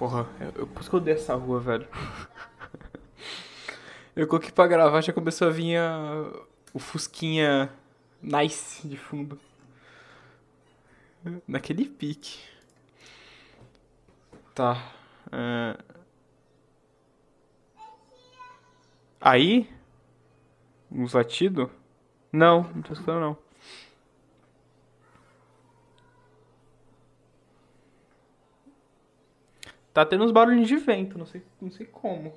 Porra, eu, por isso que eu odeio essa rua, velho. Eu coloquei pra gravar, já começou a vir a, o Fusquinha nice de fundo. Naquele pique. Tá. é. Aí? Uns latidos? Não, não tô escutando não. Tá tendo uns barulhinhos de vento, não sei, não sei como.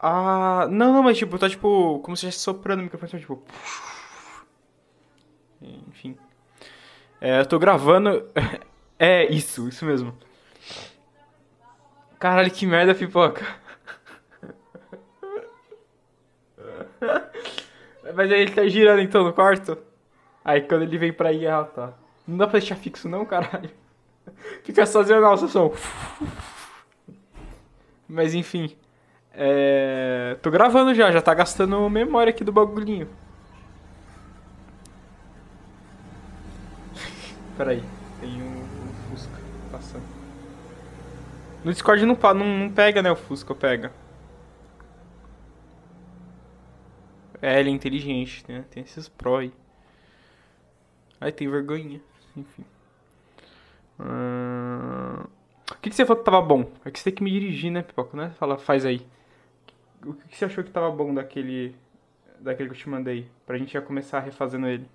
Ah, não, não, mas tipo, tá tipo, como se estivesse soprando o microfone, tipo. Enfim. É, eu tô gravando. É, isso, isso mesmo. Caralho, que merda, pipoca. Mas aí ele tá girando então no quarto? Aí quando ele vem pra ir, ah tá. Não dá pra deixar fixo não, caralho. Fica nossa som. Mas enfim. É... Tô gravando já, já tá gastando memória aqui do bagulhinho. Peraí, tem um, um Fusca passando. No Discord não, não, não pega, né? O Fusca pega. É, ele é inteligente, né? Tem esses pro aí. Aí tem vergonhinha, enfim. Ahn, O que, que você falou que tava bom? É que você tem que me dirigir, né, Pipoca? Né? Fala, faz aí. O que, que você achou que tava bom daquele. Daquele que eu te mandei? Pra gente já começar refazendo ele.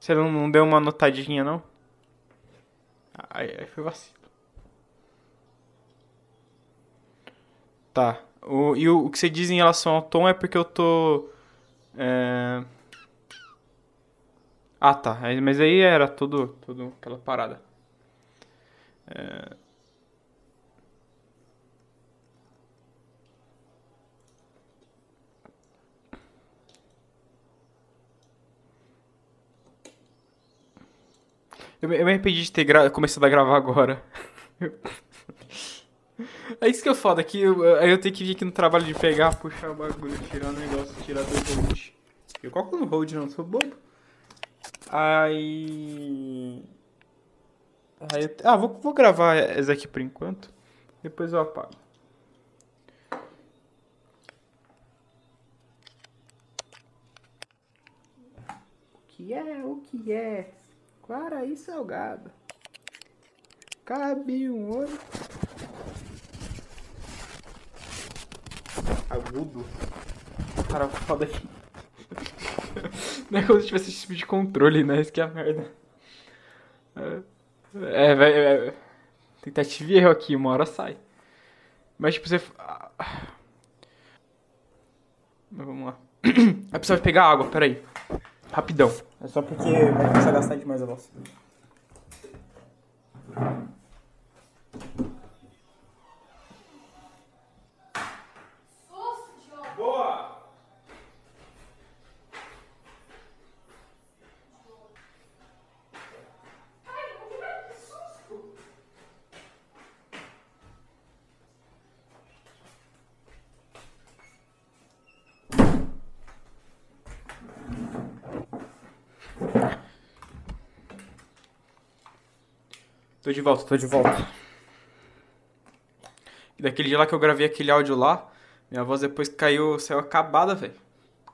Você não, não deu uma notadinha, não? Aí, aí foi vacilo. Tá. O, e o, o que você diz em relação ao tom é porque eu tô. É... Ah, tá. Mas aí era tudo, tudo aquela parada. É... Eu, me- eu me arrependi de ter gra... começado a gravar agora. É isso que eu foda, que eu, eu tenho que vir aqui no trabalho de pegar, puxar o bagulho, tirar o negócio, tirar do hold. Eu coloco no hold, não sou bobo. Aí. Aí eu... Ah, vou, vou gravar essa aqui por enquanto. Depois eu apago. O que é? O que é? Quaraí salgado. Cabe um olho. Agudo. Cara, foda aqui. Não é como se tivesse esse tipo de controle, né? Isso que é a merda. É, vai. É, tentativa e erro aqui, uma hora sai. Mas tipo, você. ah. Mas vamos lá. É preciso pegar água, peraí. Rapidão. É só porque vai começar a gastar demais a voz. Tô de volta, tô de volta. E daquele dia lá que eu gravei aquele áudio lá, minha voz depois caiu, saiu acabada, velho.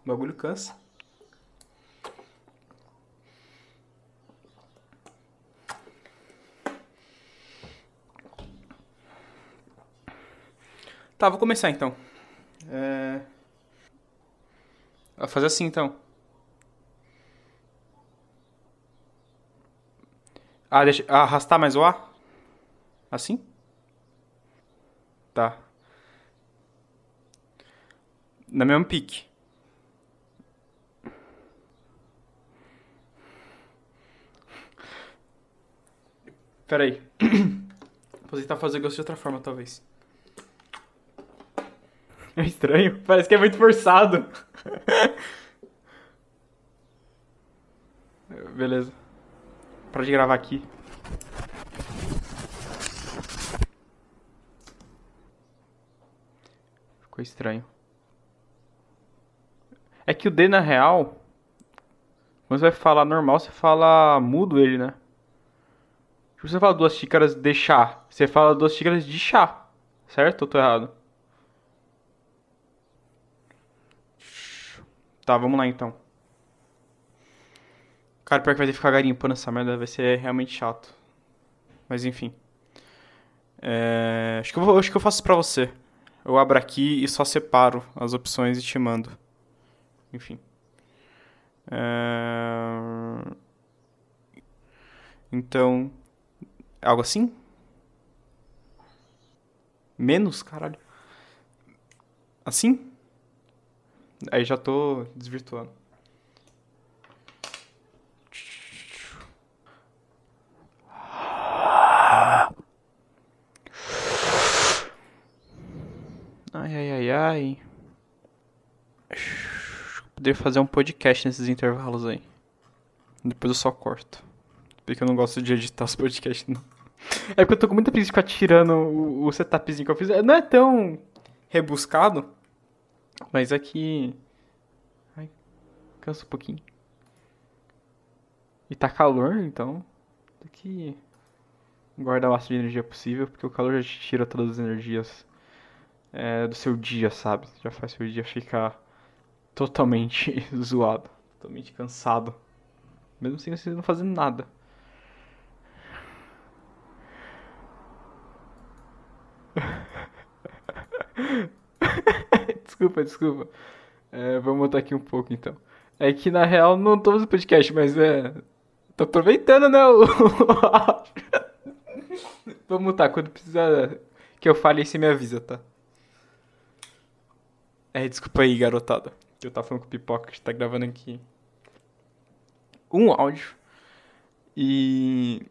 O bagulho cansa. Tá, vou começar então. É... Vou fazer assim então. Ah, deixa. arrastar mais o A? Assim? Tá. Na mesma pique. Pera aí. Vou tentar fazer gosto de outra forma, talvez. É estranho. Parece que é muito forçado. Beleza. Para de gravar aqui. Ficou estranho. É que o D na real. Quando você vai falar normal, você fala mudo ele, né? Se você fala duas xícaras de chá, você fala duas xícaras de chá. Certo ou tô errado? Tá, vamos lá então. Cara, pior que vai ter que ficar garimpando essa merda, vai ser realmente chato. Mas enfim. É... Acho, que eu acho que eu faço pra você. Eu abro aqui e só separo as opções e te mando. Enfim. É... Então. Algo assim? Menos? Caralho. Assim? Aí já tô desvirtuando. Ai, ai, ai, ai. Poderia fazer um podcast nesses intervalos aí. Depois eu só corto. Porque eu não gosto de editar os podcasts, não. É porque eu tô com muita preguiça de ficar tirando o, o setupzinho que eu fiz. Não é tão rebuscado, mas é que. Ai, cansa um pouquinho. E tá calor, então. Tem que guardar o máximo de energia possível, porque o calor já tira todas as energias é, do seu dia, sabe? Já faz seu dia ficar totalmente zoado, totalmente cansado. Mesmo sem você não fazendo nada. desculpa, desculpa. É, vamos montar aqui um pouco então. É que na real não tô fazendo podcast, mas é. Tô aproveitando, né? O... vamos mutar quando precisar que eu fale você me avisa, tá? É, desculpa aí, garotada. Eu tava falando com o Pipoca, que tá gravando aqui um áudio. E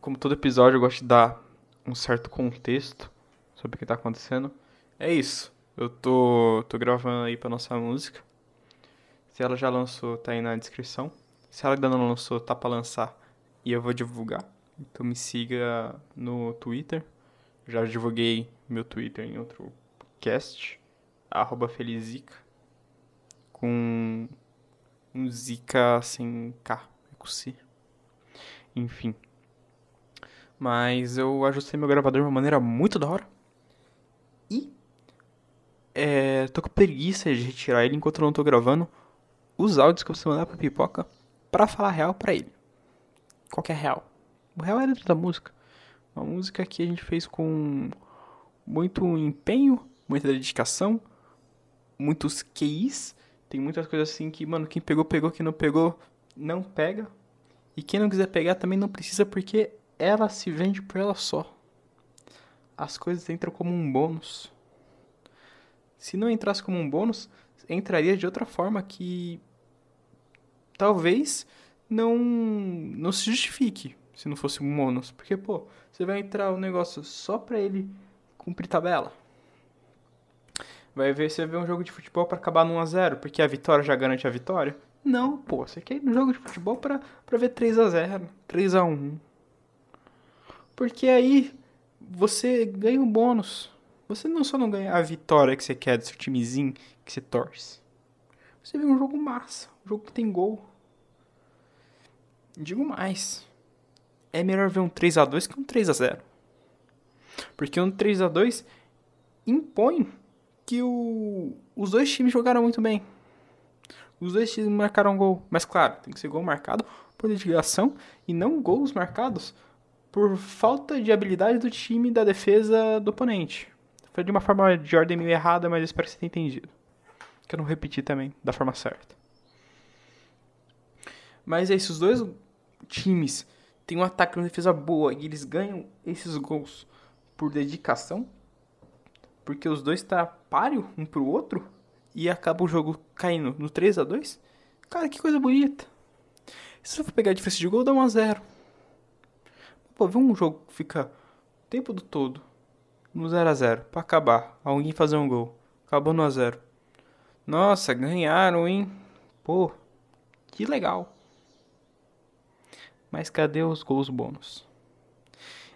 como todo episódio eu gosto de dar um certo contexto sobre o que tá acontecendo. É isso. Eu tô, tô gravando aí pra nossa música. Se ela já lançou, tá aí na descrição. Se ela ainda não lançou, tá pra lançar e eu vou divulgar. Então me siga no Twitter. Já divulguei meu Twitter em outro cast. Arroba Felizica. Com um Zika sem K, é com C. Enfim. Mas eu ajustei meu gravador de uma maneira muito da hora. E é, tô com preguiça de retirar ele enquanto eu não tô gravando os áudios que você mandar pra pipoca pra falar real pra ele. Qual que é real? O real é dentro da música. Uma música que a gente fez com muito empenho, muita dedicação, muitos QIs. Tem muitas coisas assim que, mano, quem pegou, pegou, quem não pegou, não pega. E quem não quiser pegar também não precisa porque ela se vende por ela só. As coisas entram como um bônus. Se não entrasse como um bônus, entraria de outra forma que talvez não não se justifique se não fosse um bônus, porque pô, você vai entrar o um negócio só para ele cumprir tabela. Vai ver você vê um jogo de futebol para acabar 1 a 0, porque a vitória já garante a vitória? Não, pô, você quer ir no jogo de futebol para para ver 3 a 0, 3 a 1. Porque aí você ganha um bônus. Você não só não ganha a vitória que você quer do seu timezinho que você torce. Você vê um jogo massa, um jogo que tem gol. Digo mais. É melhor ver um 3 a 2 que um 3 a 0. Porque um 3 a 2 impõe que o, os dois times jogaram muito bem. Os dois times marcaram gol. Mas claro, tem que ser gol marcado por dedicação e não gols marcados por falta de habilidade do time da defesa do oponente. Foi de uma forma de ordem meio errada, mas eu espero que você tenha entendido. Que eu não repeti também da forma certa. Mas é isso, os dois times têm um ataque e uma defesa boa e eles ganham esses gols por dedicação. Porque os dois tá páreo um pro outro e acaba o jogo caindo no 3 a 2 Cara, que coisa bonita. Se você for pegar a diferença de gol, dá 1 a 0 Pô, ver um jogo que fica o tempo do todo no 0 a 0 para acabar, alguém fazer um gol. Acabou no 1 a 0. Nossa, ganharam, hein? Pô, que legal. Mas cadê os gols bônus?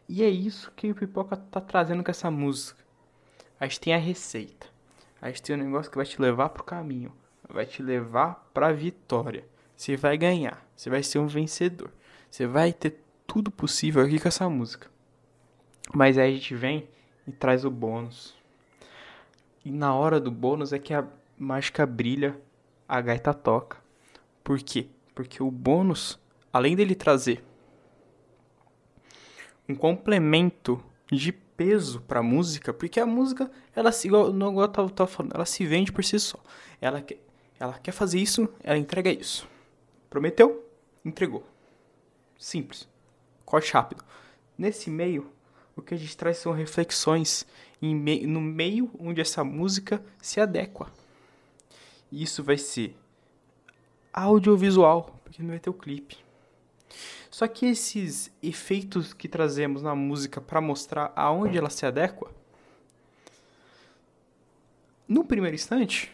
E é isso que o Pipoca tá trazendo com essa música. A gente tem a receita. A gente tem um negócio que vai te levar pro caminho. Vai te levar pra vitória. Você vai ganhar. Você vai ser um vencedor. Você vai ter tudo possível aqui com essa música. Mas aí a gente vem e traz o bônus. E na hora do bônus é que a mágica brilha, a gaita toca. Por quê? Porque o bônus, além dele trazer um complemento de peso para música, porque a música, ela se igual, igual eu tava, tava falando, ela se vende por si só. Ela quer, ela quer fazer isso, ela entrega isso. Prometeu, entregou. Simples. Corte rápido. Nesse meio, o que a gente traz são reflexões no meio onde essa música se adequa. E isso vai ser audiovisual, porque não vai ter o clipe. Só que esses efeitos que trazemos na música para mostrar aonde ela se adequa, no primeiro instante,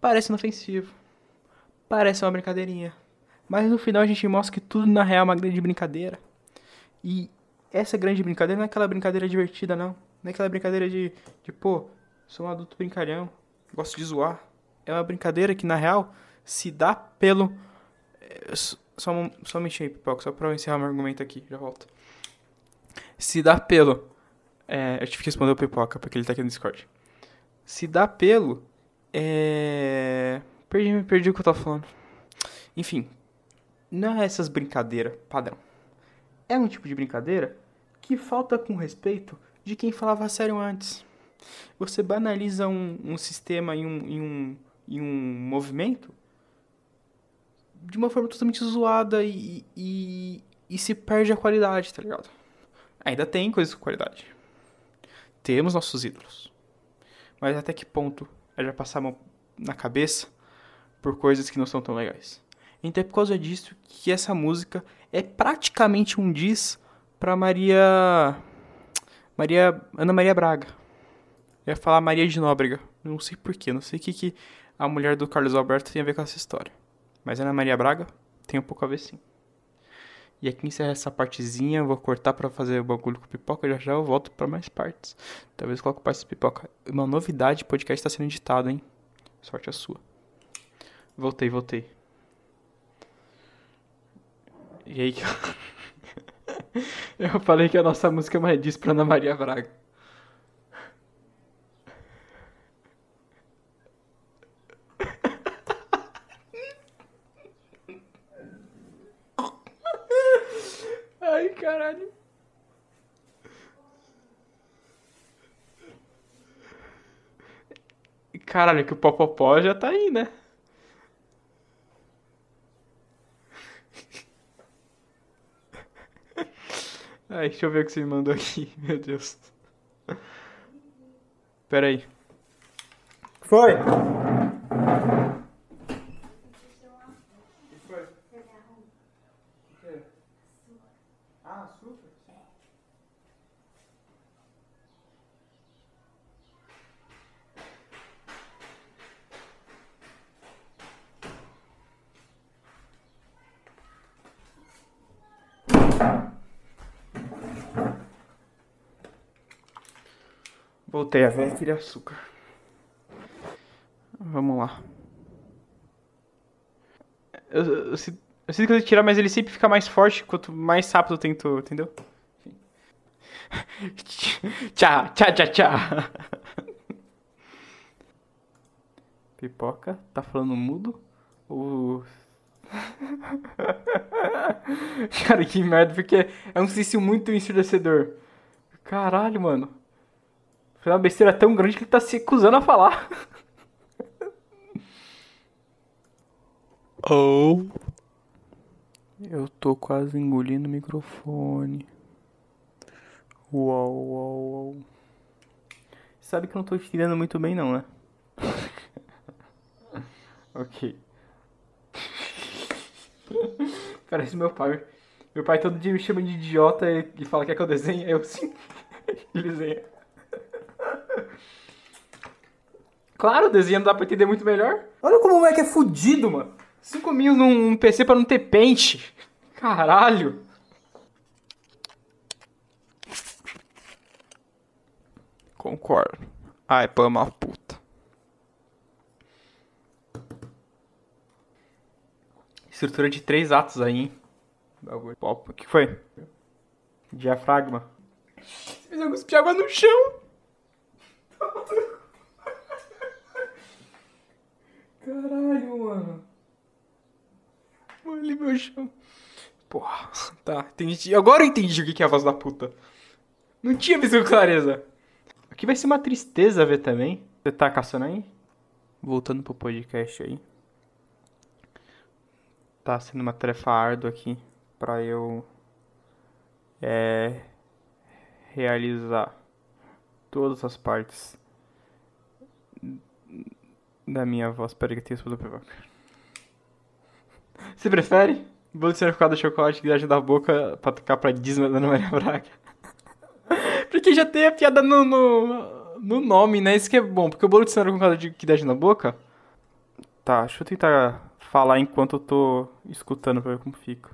parece inofensivo, parece uma brincadeirinha. Mas no final a gente mostra que tudo na real é uma grande brincadeira. E essa grande brincadeira não é aquela brincadeira divertida, não. Não é aquela brincadeira de, de pô, sou um adulto brincalhão, gosto de zoar. É uma brincadeira que na real se dá pelo. Só, só me aí, Pipoca, só pra eu encerrar meu argumento aqui, já volto. Se dá pelo. É, eu tive que responder o Pipoca, porque ele tá aqui no Discord. Se dá pelo. É. Perdi, perdi o que eu tava falando. Enfim. Não é essas brincadeiras padrão. É um tipo de brincadeira que falta com respeito de quem falava sério antes. Você banaliza um, um sistema e um, e, um, e um movimento de uma forma totalmente zoada e, e, e se perde a qualidade, tá ligado? Ainda tem coisas com qualidade. Temos nossos ídolos. Mas até que ponto é já passar a mão na cabeça por coisas que não são tão legais? Então é por causa disso que essa música é praticamente um diz pra Maria. Maria. Ana Maria Braga. Eu ia falar Maria de Nóbrega. Não sei porquê, não sei o que, que a mulher do Carlos Alberto tem a ver com essa história. Mas Ana Maria Braga tem um pouco a ver sim. E aqui encerra essa partezinha, vou cortar para fazer o bagulho com pipoca, já já eu volto para mais partes. Talvez coloque partes de pipoca. Uma novidade, podcast está sendo editado, hein? Sorte a sua. Voltei, voltei. E aí eu falei que a nossa música é mais diz pra Ana Maria Braga. Caralho. Caralho, que o Popopó já tá aí, né? Ai, deixa eu ver o que você me mandou aqui, meu Deus. Pera aí. Foi? Voltei, a velha queria açúcar. Vamos lá. Eu, eu, eu, sinto que eu tirar, mas ele sempre fica mais forte quanto mais rápido eu tento, entendeu? tchau, tchau, tchau, tchau. Pipoca, tá falando mudo? O... Cara, que merda, porque é um silêncio muito ensurdecedor. Caralho, mano. Foi uma besteira tão grande que ele tá se acusando a falar. oh. Eu tô quase engolindo o microfone. Uau, uau, uau. Sabe que eu não tô estirando muito bem não, né? ok. Parece meu pai. Meu pai todo dia me chama de idiota e fala que é que eu desenho. Eu sim. Ele desenha. Claro, desenhando dá pra entender muito melhor. Olha como o moleque é fudido, mano. 5 mil num PC pra não ter pente. Caralho. Concordo. Ai, pô, é uma puta. Estrutura de três atos aí, hein? Bagulho. O que foi? Diafragma. Fiz alguns de água no chão. Caralho, mano. Olha meu chão. Porra, tá, entendi. Agora eu entendi o que é a voz da puta. Não tinha visto com clareza. Aqui vai ser uma tristeza ver também. Você tá caçando aí? Voltando pro podcast aí. Tá sendo uma tarefa árdua aqui pra eu é, realizar todas as partes da minha voz. Peraí que eu tenho isso pra Você prefere? Bolo de certificado de chocolate que deixa da boca pra tocar pra Disney da Ana Maria Braga. porque já tem a piada no, no, no, nome, né? Isso que é bom. Porque o bolo de cenoura com de que deixa na boca. Tá, deixa eu tentar falar enquanto eu tô escutando pra ver como fica.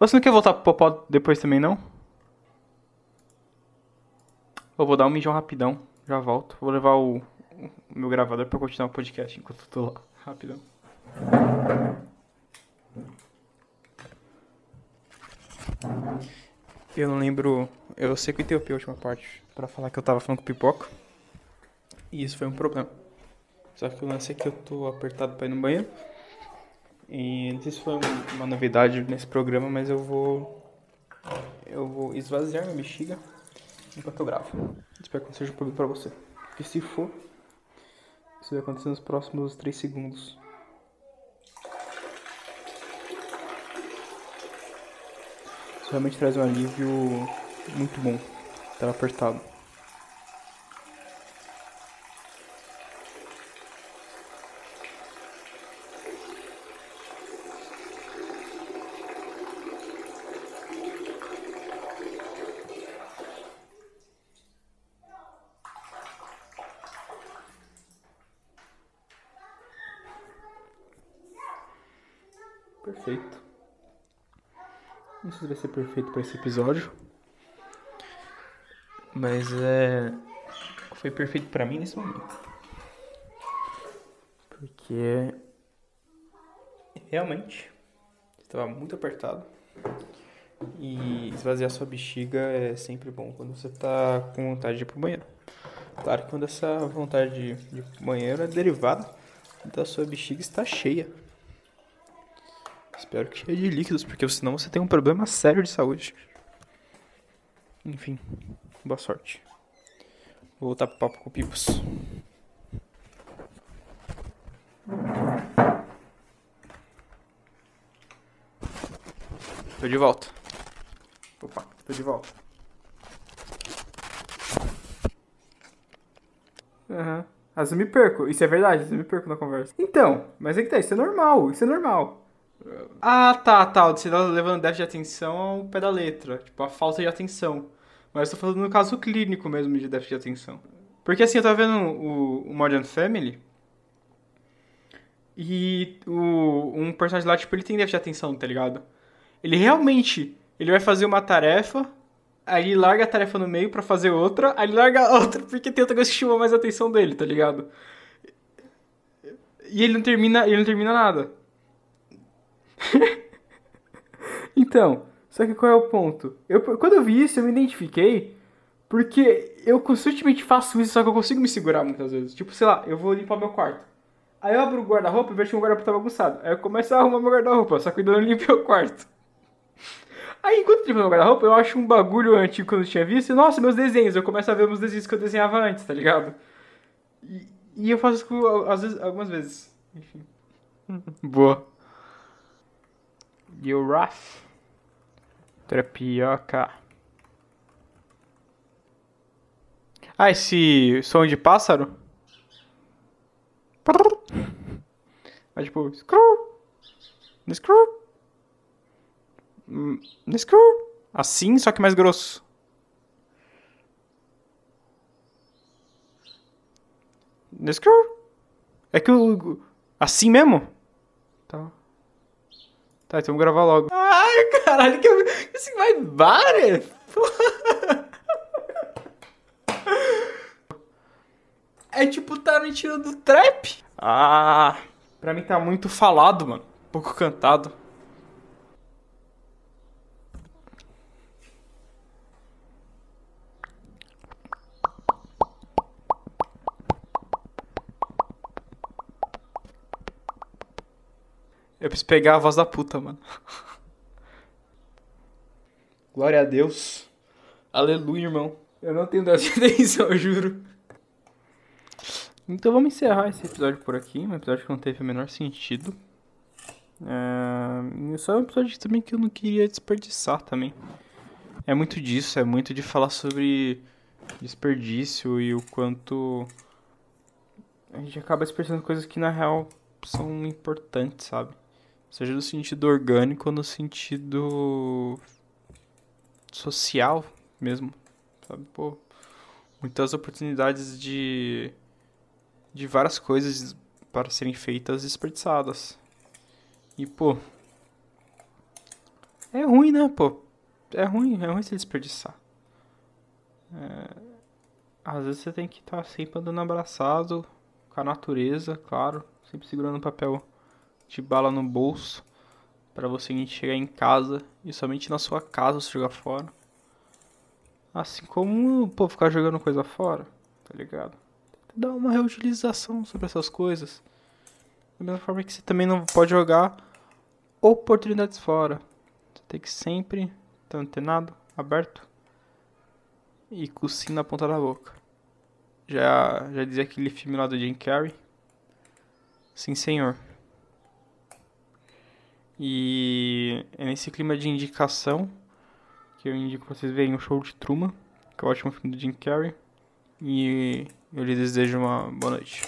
Você não quer voltar pro Popó depois também, não? Eu vou dar um mijão rapidão. Já volto. Vou levar o, o meu gravador pra continuar o podcast enquanto eu tô lá. Rapidão. Eu não lembro. Eu sei que eu interrompi a última parte para falar que eu tava falando com pipoca. E isso foi um problema. Só que o lance é que eu tô apertado pra ir no banheiro. E não sei se foi uma novidade nesse programa, mas eu vou. Eu vou esvaziar minha bexiga enquanto eu gravo. Espero que não seja um problema pra você. Porque se for, isso vai acontecer nos próximos 3 segundos. Isso realmente traz um alívio muito bom. Tava apertado. Perfeito. Não sei se vai ser perfeito para esse episódio. Mas é. Foi perfeito para mim nesse momento. Porque. Realmente. Estava muito apertado. E esvaziar sua bexiga é sempre bom quando você tá com vontade de ir pro banheiro. Claro que quando essa vontade de ir pro banheiro é derivada da sua bexiga estar cheia. Espero que cheia de líquidos, porque senão você tem um problema sério de saúde. Enfim, boa sorte. Vou voltar pro papo com o Pipos. Tô de volta. Opa, tô de volta. Aham. Uhum. Mas eu me perco. Isso é verdade, eu me perco na conversa. Então, mas é que tá, isso é normal, isso é normal. Ah, tá, tá. Você tá levando déficit de atenção ao pé da letra. Tipo, a falta de atenção. Mas eu tô falando no caso clínico mesmo de déficit de atenção. Porque assim, eu tava vendo o, o Modern Family. E o, um personagem lá, tipo, ele tem déficit de atenção, tá ligado? Ele realmente. Ele vai fazer uma tarefa. Aí ele larga a tarefa no meio para fazer outra. Aí ele larga outra porque tem outra coisa que chama mais a atenção dele, tá ligado? E ele não termina, ele não termina nada. então, só que qual é o ponto? Eu, quando eu vi isso, eu me identifiquei porque eu constantemente faço isso, só que eu consigo me segurar muitas vezes. Tipo, sei lá, eu vou limpar meu quarto. Aí eu abro o guarda-roupa e vejo que o guarda-roupa tá bagunçado. Aí eu começo a arrumar meu guarda-roupa, só que eu não limpei o quarto. Aí enquanto eu limpo meu guarda-roupa, eu acho um bagulho antigo quando eu tinha visto. E, nossa, meus desenhos. Eu começo a ver meus desenhos que eu desenhava antes, tá ligado? E, e eu faço isso às vezes, algumas vezes. Enfim. Boa. Giraffe. Trapioca. Ah, esse som de pássaro? É tipo, screw, screw, screw. Assim, só que mais grosso. Screw. É que o. Assim mesmo? Tá. Tá, então vamos gravar logo. Ai, caralho, que esse vai bare. É tipo Tarantino do trap. Ah, pra mim tá muito falado, mano. pouco cantado. Eu preciso pegar a voz da puta, mano. Glória a Deus. Aleluia, irmão. Eu não tenho dessa atenção, eu juro. Então vamos encerrar esse episódio por aqui. Um episódio que não teve o menor sentido. É... Só é um episódio também que eu não queria desperdiçar também. É muito disso, é muito de falar sobre desperdício e o quanto a gente acaba desperdiçando coisas que na real são importantes, sabe? Seja no sentido orgânico ou no sentido social mesmo, sabe? Pô, muitas oportunidades de de várias coisas para serem feitas desperdiçadas. E, pô, é ruim, né, pô? É ruim, é ruim se desperdiçar. É, às vezes você tem que estar tá sempre andando abraçado com a natureza, claro, sempre segurando um papel de bala no bolso para você chegar em casa e somente na sua casa você jogar fora. Assim como, pô, ficar jogando coisa fora, tá ligado? Dar uma reutilização sobre essas coisas. Da mesma forma que você também não pode jogar oportunidades fora. Você tem que sempre estar antenado, aberto e com o na ponta da boca. Já, já dizia aquele filme lá do Jim Carrey. Sim, senhor. E é nesse clima de indicação que eu indico pra vocês verem o show de Truman, que é o ótimo filme do Jim Carrey. E eu lhe desejo uma boa noite.